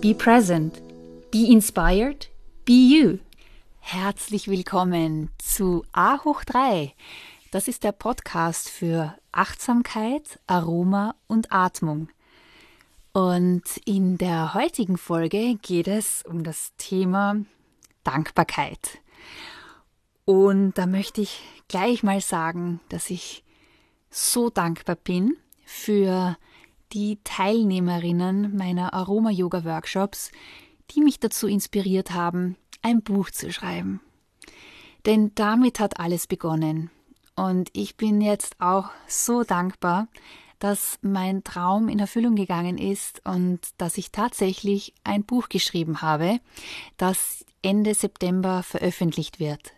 be present, be inspired, be you. Herzlich willkommen zu A hoch 3. Das ist der Podcast für Achtsamkeit, Aroma und Atmung. Und in der heutigen Folge geht es um das Thema Dankbarkeit. Und da möchte ich gleich mal sagen, dass ich so dankbar bin für die Teilnehmerinnen meiner Aroma-Yoga-Workshops, die mich dazu inspiriert haben, ein Buch zu schreiben. Denn damit hat alles begonnen. Und ich bin jetzt auch so dankbar, dass mein Traum in Erfüllung gegangen ist und dass ich tatsächlich ein Buch geschrieben habe, das Ende September veröffentlicht wird.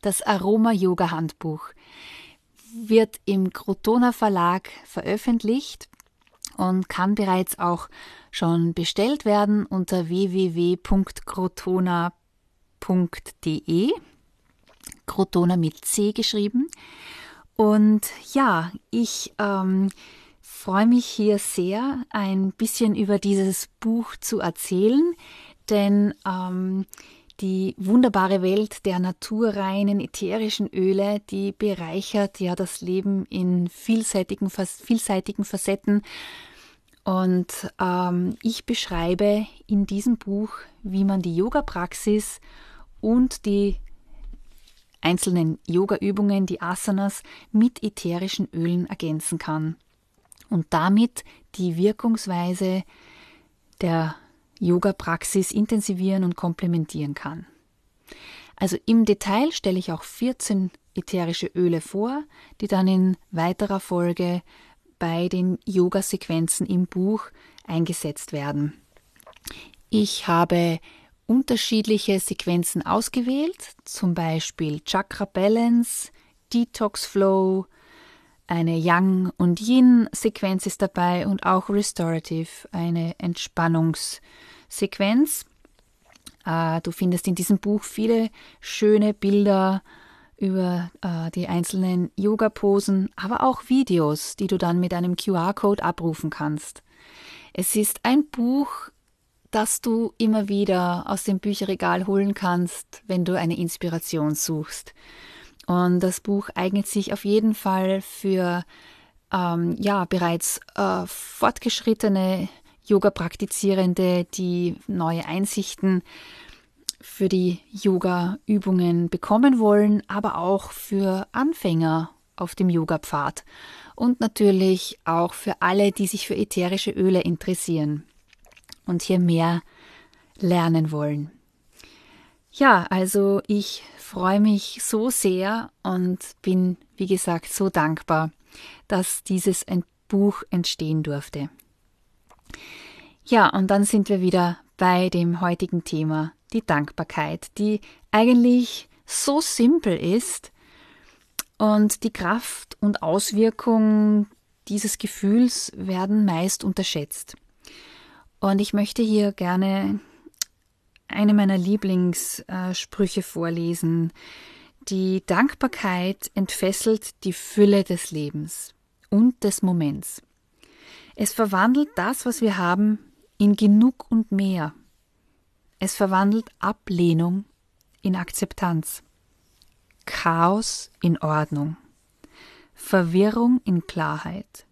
Das Aroma Yoga Handbuch wird im Crotona Verlag veröffentlicht und kann bereits auch schon bestellt werden unter www.crotona.de. Crotona mit C geschrieben. Und ja, ich ähm, freue mich hier sehr, ein bisschen über dieses Buch zu erzählen, denn ähm, die wunderbare Welt der naturreinen ätherischen Öle, die bereichert ja das Leben in vielseitigen, vielseitigen Facetten. Und ähm, ich beschreibe in diesem Buch, wie man die Yoga-Praxis und die einzelnen Yoga-Übungen, die Asanas, mit ätherischen Ölen ergänzen kann und damit die Wirkungsweise der Yoga-Praxis intensivieren und komplementieren kann. Also im Detail stelle ich auch 14 ätherische Öle vor, die dann in weiterer Folge bei den Yoga-Sequenzen im Buch eingesetzt werden. Ich habe unterschiedliche Sequenzen ausgewählt, zum Beispiel Chakra Balance, Detox Flow, eine Yang und Yin Sequenz ist dabei und auch Restorative, eine Entspannungssequenz. Äh, du findest in diesem Buch viele schöne Bilder über äh, die einzelnen Yoga-Posen, aber auch Videos, die du dann mit einem QR-Code abrufen kannst. Es ist ein Buch, das du immer wieder aus dem Bücherregal holen kannst, wenn du eine Inspiration suchst. Und das Buch eignet sich auf jeden Fall für ähm, ja bereits äh, fortgeschrittene Yoga-Praktizierende, die neue Einsichten für die Yoga-Übungen bekommen wollen, aber auch für Anfänger auf dem Yoga-Pfad und natürlich auch für alle, die sich für ätherische Öle interessieren und hier mehr lernen wollen. Ja, also ich freue mich so sehr und bin, wie gesagt, so dankbar, dass dieses Buch entstehen durfte. Ja, und dann sind wir wieder bei dem heutigen Thema, die Dankbarkeit, die eigentlich so simpel ist und die Kraft und Auswirkung dieses Gefühls werden meist unterschätzt. Und ich möchte hier gerne eine meiner Lieblingssprüche vorlesen. Die Dankbarkeit entfesselt die Fülle des Lebens und des Moments. Es verwandelt das, was wir haben, in genug und mehr. Es verwandelt Ablehnung in Akzeptanz, Chaos in Ordnung, Verwirrung in Klarheit.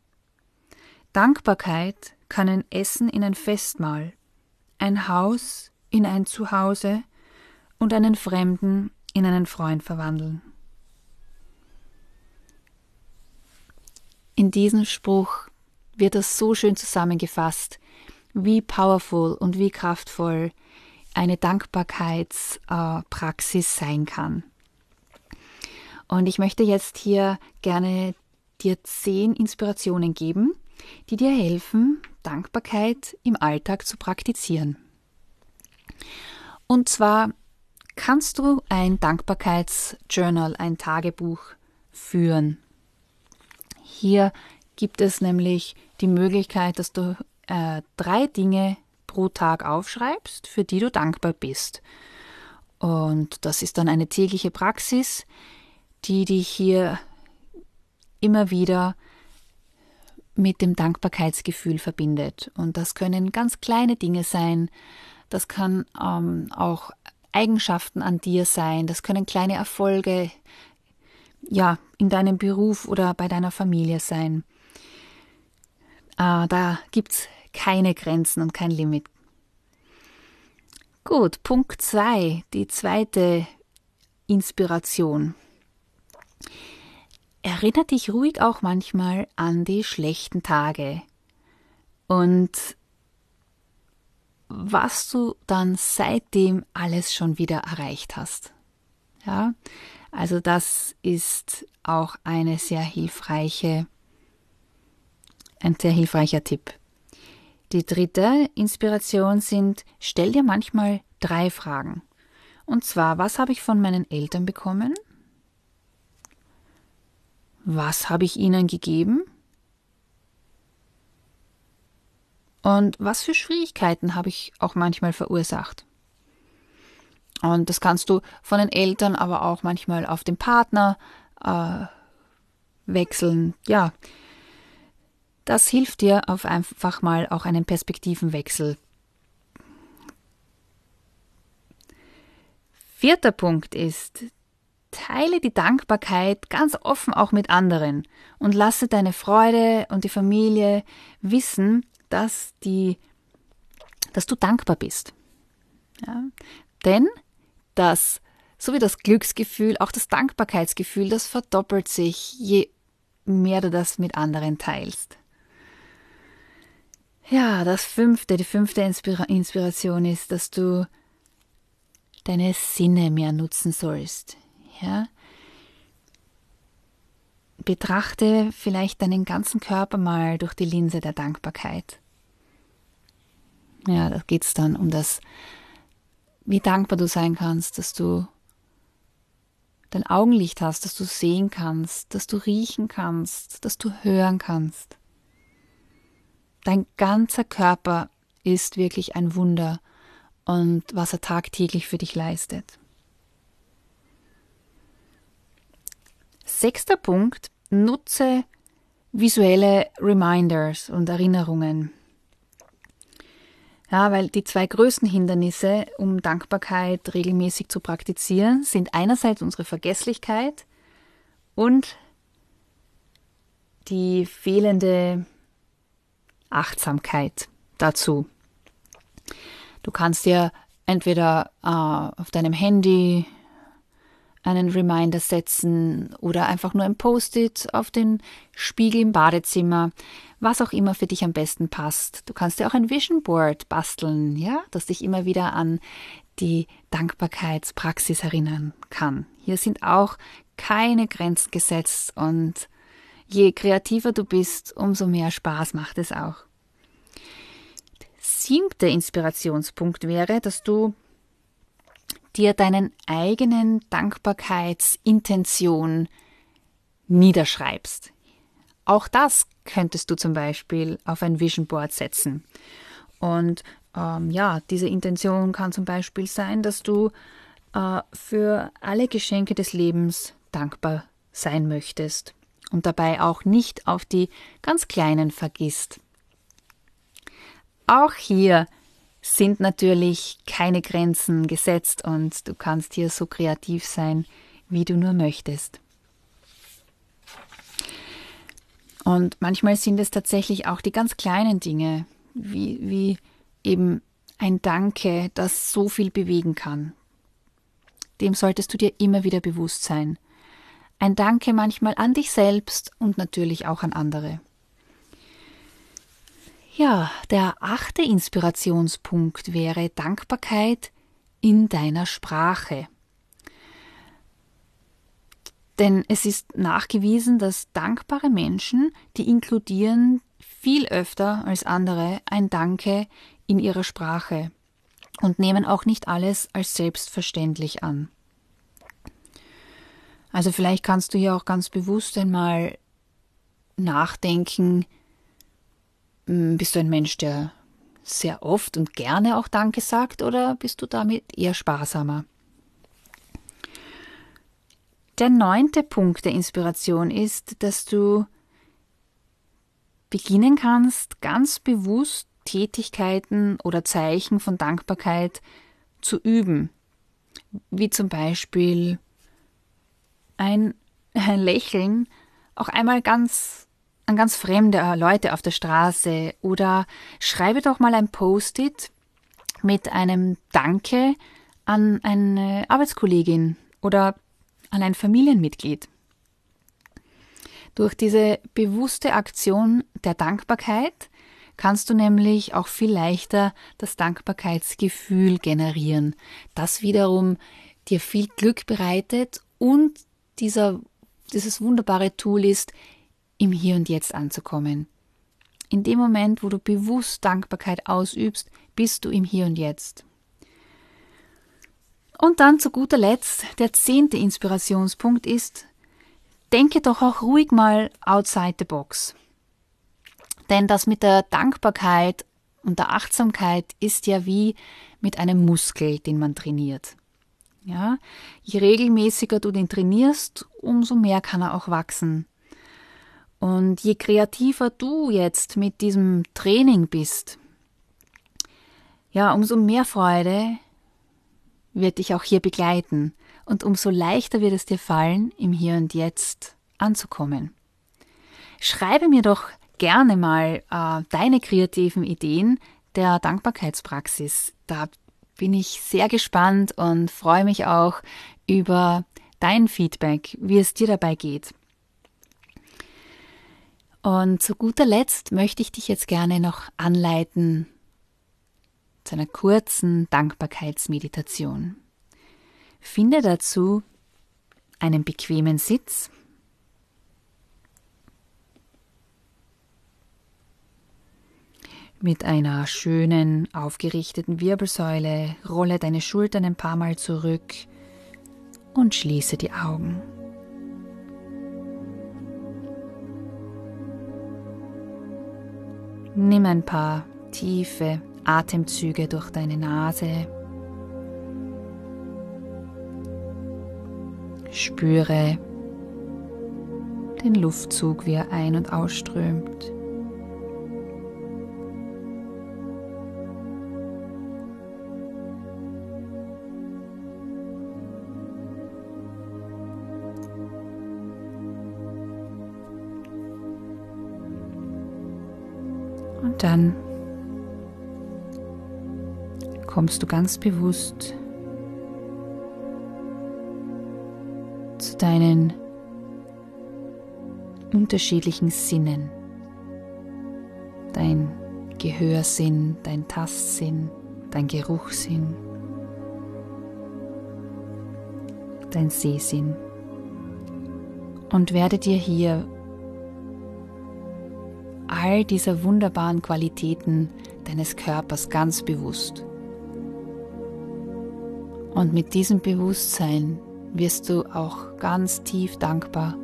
Dankbarkeit kann ein Essen in ein Festmahl, ein Haus in ein Zuhause und einen Fremden in einen Freund verwandeln. In diesem Spruch wird das so schön zusammengefasst, wie powerful und wie kraftvoll eine Dankbarkeitspraxis sein kann. Und ich möchte jetzt hier gerne dir zehn Inspirationen geben, die dir helfen, Dankbarkeit im Alltag zu praktizieren. Und zwar kannst du ein Dankbarkeitsjournal, ein Tagebuch führen. Hier gibt es nämlich die Möglichkeit, dass du äh, drei Dinge pro Tag aufschreibst, für die du dankbar bist. Und das ist dann eine tägliche Praxis, die dich hier immer wieder mit dem Dankbarkeitsgefühl verbindet. Und das können ganz kleine Dinge sein. Das kann ähm, auch Eigenschaften an dir sein. Das können kleine Erfolge ja, in deinem Beruf oder bei deiner Familie sein. Äh, da gibt es keine Grenzen und kein Limit. Gut, Punkt 2, die zweite Inspiration. Erinner dich ruhig auch manchmal an die schlechten Tage und was du dann seitdem alles schon wieder erreicht hast. Ja, also das ist auch eine sehr hilfreiche, ein sehr hilfreicher Tipp. Die dritte Inspiration sind, stell dir manchmal drei Fragen. Und zwar, was habe ich von meinen Eltern bekommen? Was habe ich ihnen gegeben? Und was für Schwierigkeiten habe ich auch manchmal verursacht? Und das kannst du von den Eltern, aber auch manchmal auf den Partner äh, wechseln. Ja, das hilft dir auf einfach mal auch einen Perspektivenwechsel. Vierter Punkt ist, teile die Dankbarkeit ganz offen auch mit anderen und lasse deine Freude und die Familie wissen, dass die, dass du dankbar bist. Ja? Denn das, so wie das Glücksgefühl, auch das Dankbarkeitsgefühl, das verdoppelt sich, je mehr du das mit anderen teilst. Ja, das fünfte, die fünfte Inspira Inspiration ist, dass du deine Sinne mehr nutzen sollst. Ja? Betrachte vielleicht deinen ganzen Körper mal durch die Linse der Dankbarkeit. Ja, da geht es dann um das, wie dankbar du sein kannst, dass du dein Augenlicht hast, dass du sehen kannst, dass du riechen kannst, dass du hören kannst. Dein ganzer Körper ist wirklich ein Wunder und was er tagtäglich für dich leistet. Sechster Punkt, nutze visuelle Reminders und Erinnerungen. Ja, weil die zwei größten Hindernisse, um Dankbarkeit regelmäßig zu praktizieren, sind einerseits unsere Vergesslichkeit und die fehlende Achtsamkeit dazu. Du kannst dir entweder äh, auf deinem Handy einen Reminder setzen oder einfach nur ein Post-it auf den Spiegel im Badezimmer, was auch immer für dich am besten passt. Du kannst dir auch ein Vision Board basteln, ja, das dich immer wieder an die Dankbarkeitspraxis erinnern kann. Hier sind auch keine Grenzen gesetzt und je kreativer du bist, umso mehr Spaß macht es auch siebte Inspirationspunkt wäre, dass du dir deinen eigenen Dankbarkeitsintention niederschreibst. Auch das könntest du zum Beispiel auf ein Vision Board setzen. Und ähm, ja, diese Intention kann zum Beispiel sein, dass du äh, für alle Geschenke des Lebens dankbar sein möchtest und dabei auch nicht auf die ganz kleinen vergisst. Auch hier sind natürlich keine Grenzen gesetzt und du kannst hier so kreativ sein, wie du nur möchtest. Und manchmal sind es tatsächlich auch die ganz kleinen Dinge, wie, wie eben ein Danke, das so viel bewegen kann. Dem solltest du dir immer wieder bewusst sein. Ein Danke manchmal an dich selbst und natürlich auch an andere. Ja, der achte Inspirationspunkt wäre Dankbarkeit in deiner Sprache. Denn es ist nachgewiesen, dass dankbare Menschen, die inkludieren viel öfter als andere ein Danke in ihrer Sprache und nehmen auch nicht alles als selbstverständlich an. Also vielleicht kannst du hier auch ganz bewusst einmal nachdenken, hm, bist du ein Mensch, der sehr oft und gerne auch Danke sagt oder bist du damit eher sparsamer? Der neunte Punkt der Inspiration ist, dass du beginnen kannst, ganz bewusst Tätigkeiten oder Zeichen von Dankbarkeit zu üben, wie zum Beispiel ein, ein Lächeln auch einmal ganz an ganz fremde Leute auf der Straße oder schreibe doch mal ein Post-it mit einem Danke an eine Arbeitskollegin oder an ein Familienmitglied. Durch diese bewusste Aktion der Dankbarkeit kannst du nämlich auch viel leichter das Dankbarkeitsgefühl generieren, das wiederum dir viel Glück bereitet und dieser, dieses wunderbare Tool ist, im Hier und Jetzt anzukommen. In dem Moment, wo du bewusst Dankbarkeit ausübst, bist du im Hier und Jetzt. Und dann zu guter Letzt, der zehnte Inspirationspunkt ist, denke doch auch ruhig mal outside the box. Denn das mit der Dankbarkeit und der Achtsamkeit ist ja wie mit einem Muskel, den man trainiert. Ja, je regelmäßiger du den trainierst, umso mehr kann er auch wachsen. Und je kreativer du jetzt mit diesem Training bist, ja, umso mehr Freude wird dich auch hier begleiten und umso leichter wird es dir fallen, im Hier und Jetzt anzukommen. Schreibe mir doch gerne mal äh, deine kreativen Ideen der Dankbarkeitspraxis. Da bin ich sehr gespannt und freue mich auch über dein Feedback, wie es dir dabei geht. Und zu guter Letzt möchte ich dich jetzt gerne noch anleiten zu einer kurzen Dankbarkeitsmeditation. Finde dazu einen bequemen Sitz. Mit einer schönen, aufgerichteten Wirbelsäule rolle deine Schultern ein paar Mal zurück und schließe die Augen. Nimm ein paar tiefe Atemzüge durch deine Nase. Spüre den Luftzug, wie er ein- und ausströmt. Dann kommst du ganz bewusst zu deinen unterschiedlichen Sinnen. Dein Gehörsinn, dein Tastsinn, dein Geruchssinn, dein Sehsinn. Und werde dir hier all dieser wunderbaren Qualitäten deines Körpers ganz bewusst. Und mit diesem Bewusstsein wirst du auch ganz tief dankbar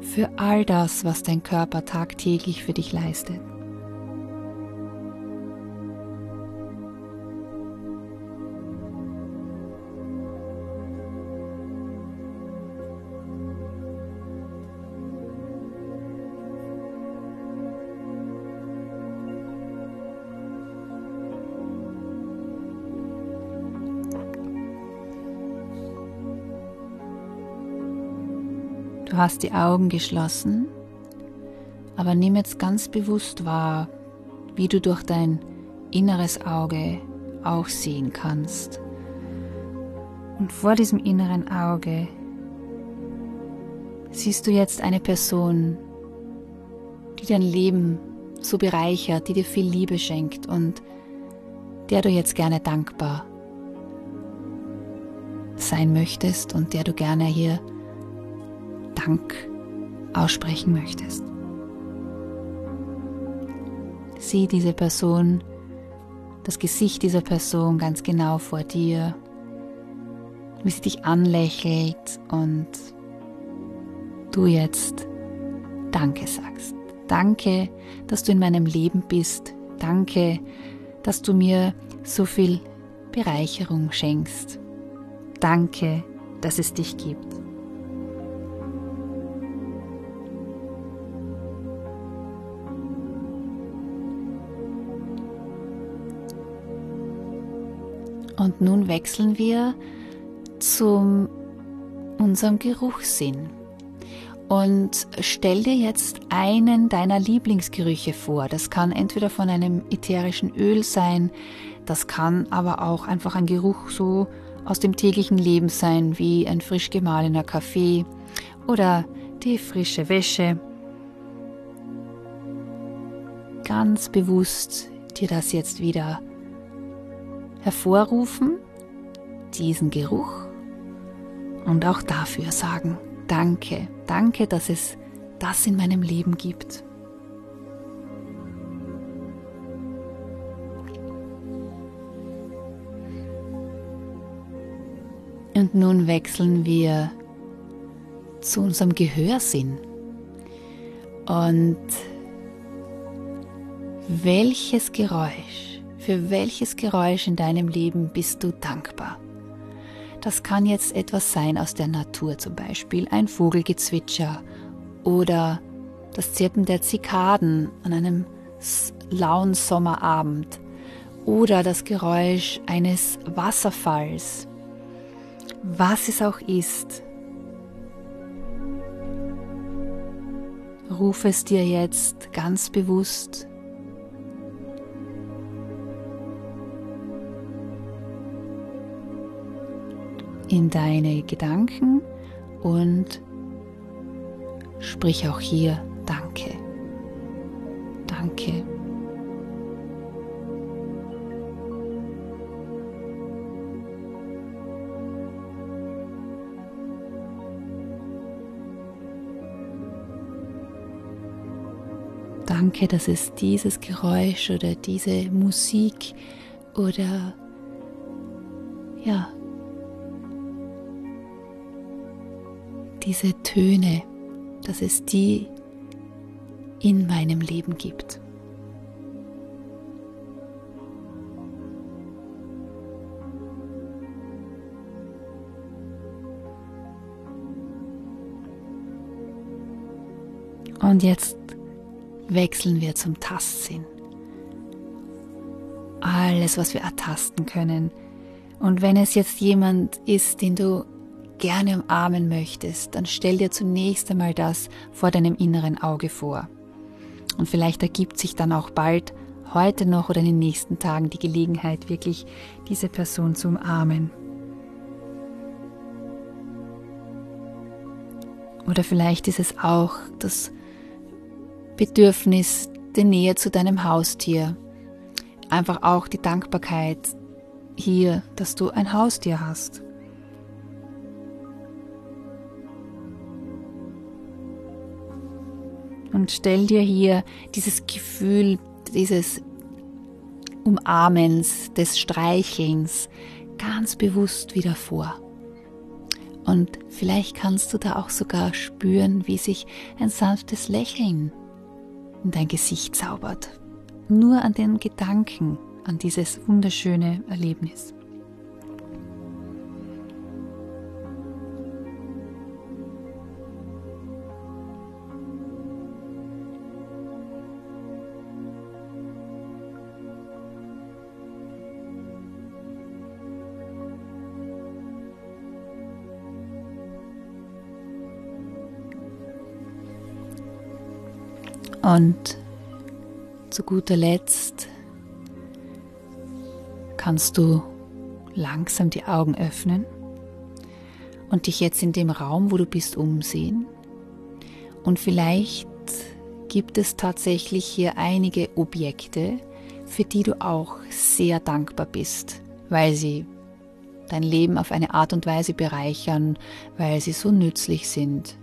für all das, was dein Körper tagtäglich für dich leistet. Hast die Augen geschlossen, aber nimm jetzt ganz bewusst wahr, wie du durch dein inneres Auge auch sehen kannst. Und vor diesem inneren Auge siehst du jetzt eine Person, die dein Leben so bereichert, die dir viel Liebe schenkt und der du jetzt gerne dankbar sein möchtest und der du gerne hier Dank aussprechen möchtest. Sieh diese Person, das Gesicht dieser Person ganz genau vor dir, wie sie dich anlächelt und du jetzt Danke sagst. Danke, dass du in meinem Leben bist. Danke, dass du mir so viel Bereicherung schenkst. Danke, dass es dich gibt. Und nun wechseln wir zu unserem Geruchssinn. Und stell dir jetzt einen deiner Lieblingsgerüche vor. Das kann entweder von einem ätherischen Öl sein, das kann aber auch einfach ein Geruch so aus dem täglichen Leben sein, wie ein frisch gemahlener Kaffee oder die frische Wäsche. Ganz bewusst dir das jetzt wieder hervorrufen, diesen Geruch und auch dafür sagen, danke, danke, dass es das in meinem Leben gibt. Und nun wechseln wir zu unserem Gehörsinn. Und welches Geräusch, für welches Geräusch in deinem Leben bist du dankbar? Das kann jetzt etwas sein aus der Natur, zum Beispiel ein Vogelgezwitscher oder das Zirpen der Zikaden an einem lauen Sommerabend oder das Geräusch eines Wasserfalls was es auch ist. Ruf es dir jetzt ganz bewusst in deine Gedanken und sprich auch hier Danke. Danke. Danke, dass es dieses Geräusch oder diese Musik oder ja, diese Töne, dass es die in meinem Leben gibt. Und jetzt wechseln wir zum Tastsinn. Alles, was wir ertasten können. Und wenn es jetzt jemand ist, den du gerne umarmen möchtest, dann stell dir zunächst einmal das vor deinem inneren Auge vor. Und vielleicht ergibt sich dann auch bald, heute noch oder in den nächsten Tagen, die Gelegenheit, wirklich diese Person zu umarmen. Oder vielleicht ist es auch das Bedürfnis der Nähe zu deinem Haustier. Einfach auch die Dankbarkeit hier, dass du ein Haustier hast. Und stell dir hier dieses Gefühl, dieses Umarmens, des Streichelns ganz bewusst wieder vor. Und vielleicht kannst du da auch sogar spüren, wie sich ein sanftes Lächeln in dein Gesicht zaubert. Nur an den Gedanken an dieses wunderschöne Erlebnis. Und zu guter Letzt kannst du langsam die Augen öffnen und dich jetzt in dem Raum, wo du bist, umsehen. Und vielleicht gibt es tatsächlich hier einige Objekte, für die du auch sehr dankbar bist, weil sie dein Leben auf eine Art und Weise bereichern, weil sie so nützlich sind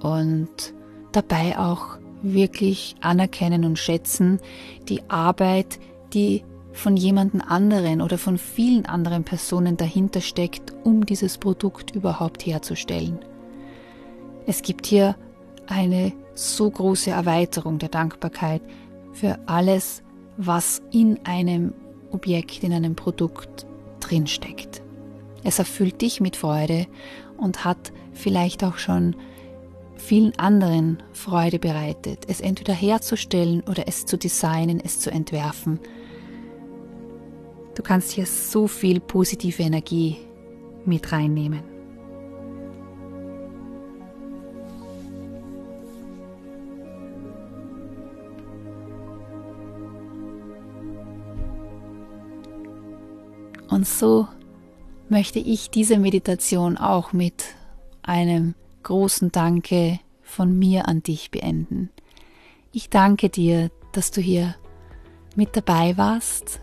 und dabei auch wirklich anerkennen und schätzen die Arbeit, die von jemandem anderen oder von vielen anderen Personen dahinter steckt, um dieses Produkt überhaupt herzustellen. Es gibt hier eine so große Erweiterung der Dankbarkeit für alles, was in einem Objekt, in einem Produkt drinsteckt. Es erfüllt dich mit Freude und hat vielleicht auch schon vielen anderen Freude bereitet, es entweder herzustellen oder es zu designen, es zu entwerfen. Du kannst hier so viel positive Energie mit reinnehmen. Und so möchte ich diese Meditation auch mit einem großen Danke von mir an dich beenden. Ich danke dir, dass du hier mit dabei warst.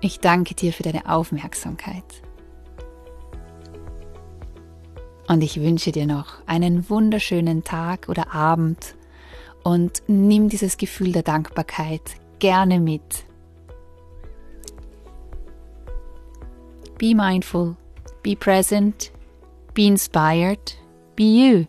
Ich danke dir für deine Aufmerksamkeit. Und ich wünsche dir noch einen wunderschönen Tag oder Abend und nimm dieses Gefühl der Dankbarkeit gerne mit. Be mindful, be present, be inspired, be you.